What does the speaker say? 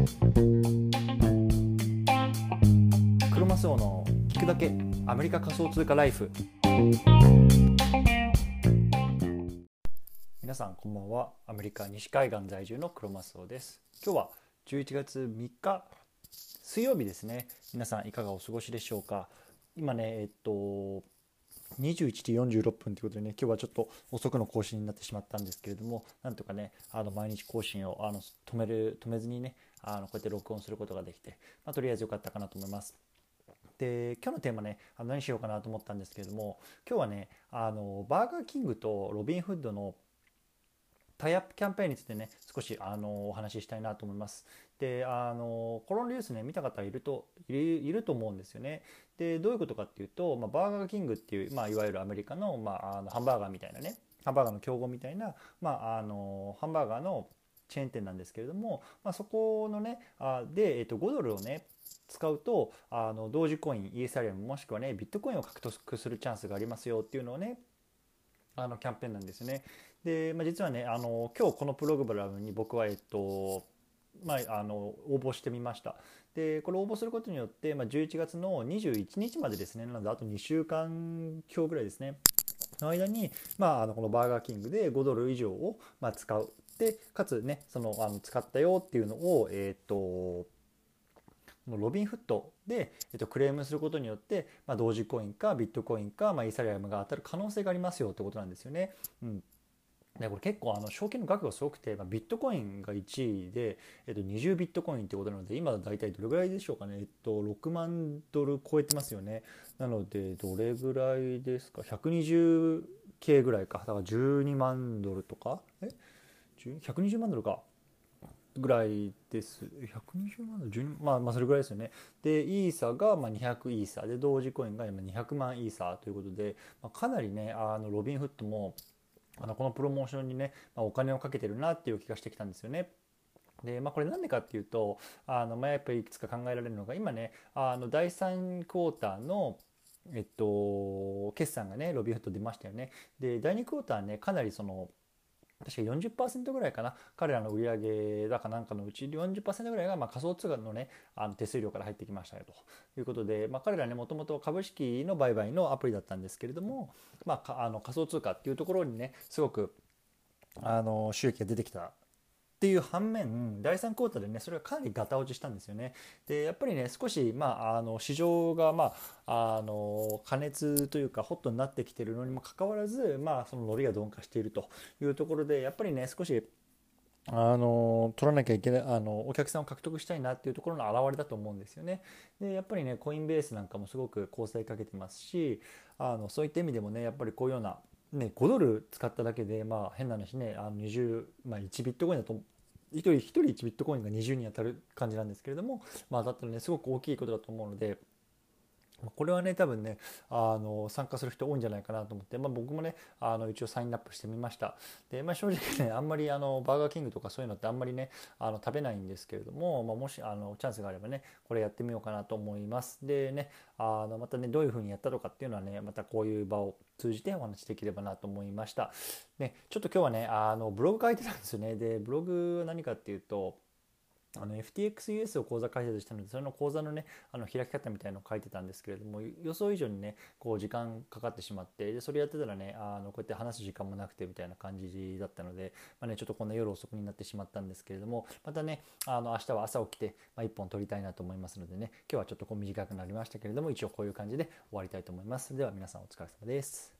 クロマスオの聞くだけアメリカ仮想通貨ライフ。皆さんこんばんは。アメリカ西海岸在住のクロマスオです。今日は11月3日水曜日ですね。皆さんいかがお過ごしでしょうか。今ねえっと21時46分ということでね今日はちょっと遅くの更新になってしまったんですけれどもなんとかねあの毎日更新をあの止める止めずにねあのこうやって録音することができて、まあ、とりあえず良かったかなと思います。で今日のテーマねあの何しようかなと思ったんですけれども今日はねあのバーガーキングとロビンフッドのタイアップキャンペーンについてね少しあのお話ししたいなと思います。であのコロナニュースね見た方いるといるいると思うんですよね。でどういうことかっていうと、まあ、バーガーキングっていう、まあ、いわゆるアメリカの,、まあ、あのハンバーガーみたいなねハンバーガーの競合みたいな、まあ、あのハンバーガーのチェーン店なんですけれども、まあ、そこのねあで、えっと、5ドルをね使うとあの同時コインイーサリアムもしくはねビットコインを獲得するチャンスがありますよっていうのをねあのキャンペーンなんですね。で、まあ、実はねあの今日このプログラムに僕はえっとまあ、あの応募してみました。でこれ応募することによって、まあ、11月の21日までですね。なのであと2週間強ぐらいですね。の間に、まあ、あのこのバーガーキングで5ドル以上を、まあ、使う。でかつねそのあの使ったよっていうのをえっ、とロビンフットで、えっと、クレームすることによって、まあ、同時コインかビットコインか、まあ、イーサリアムが当たる可能性がありますよってことなんですよね。うん。でこれ結構あの証券の額がすごくて、まあ、ビットコインが1位で、えっと、20ビットコインってことなので今大体どれぐらいでしょうかね、えっと、6万ドル超えてますよね。なのでどれぐらいですか？120系ぐらいか。だから12万ドルとか？え？120万ドルか。ぐらいです。120万ドル、12まあ、まあそれぐらいですよね。で、イーサがま200イーサで、同時コインが今200万イーサーということで、まあ、かなりね、あのロビンフットもあのこのプロモーションにね、まあ、お金をかけてるなっていう気がしてきたんですよね。でまあ、これなんでかっていうとあの、まあ、やっぱりいくつか考えられるのが今ねあの第3クォーターのえっと、決算がねロビーフット出ましたよね。で第2クォーターねかなりその確か40%ぐらいかな。彼らの売上高なんかのうち40%ぐらいがま仮想通貨のねあの手数料から入ってきましたよと。いうことで、まあ、彼らねもともと株式の売買のアプリだったんですけれども、まあ、あの仮想通貨っていうところにねすごくあの収益が出てきたっていう反面第3クォーターでねそれがかなりガタ落ちしたんですよね。でやっぱりね少し、まあ、あの市場が、まあ、あの加熱というかホットになってきてるのにもかかわらず、まあ、その伸びが鈍化しているというところでやっぱりね少しあの取らなきゃいけないあのお客さんを獲得したいなっていうところの表れだと思うんですよね。でやっぱりねコインベースなんかもすごく構成かけてますしあのそういった意味でもねやっぱりこういうようなね、5ドル使っただけで、まあ、変な話ねあの20、まあ、1ビットコインだと1人1人1ビットコインが20に当たる感じなんですけれども、まあ、当たったらねすごく大きいことだと思うので。これはね多分ねあの参加する人多いんじゃないかなと思って、まあ、僕もねあの一応サインアップしてみました。で、まあ、正直ねあんまりあのバーガーキングとかそういうのってあんまりねあの食べないんですけれども、まあ、もしあのチャンスがあればねこれやってみようかなと思います。でねあのまたねどういうふうにやったとかっていうのはねまたこういう場を通じてお話しできればなと思いました。ねちょっと今日はねあのブログ書いてたんですよね。でブログは何かっていうとあの FTXUS を講座開設したのでそれの講座のねあの開き方みたいのを書いてたんですけれども予想以上にねこう時間かかってしまってでそれやってたらねあのこうやって話す時間もなくてみたいな感じだったので、まあね、ちょっとこんな夜遅くになってしまったんですけれどもまたねあの明日は朝起きて、まあ、1本撮りたいなと思いますのでね今日はちょっとこう短くなりましたけれども一応こういう感じで終わりたいと思います。では皆さんお疲れ様です。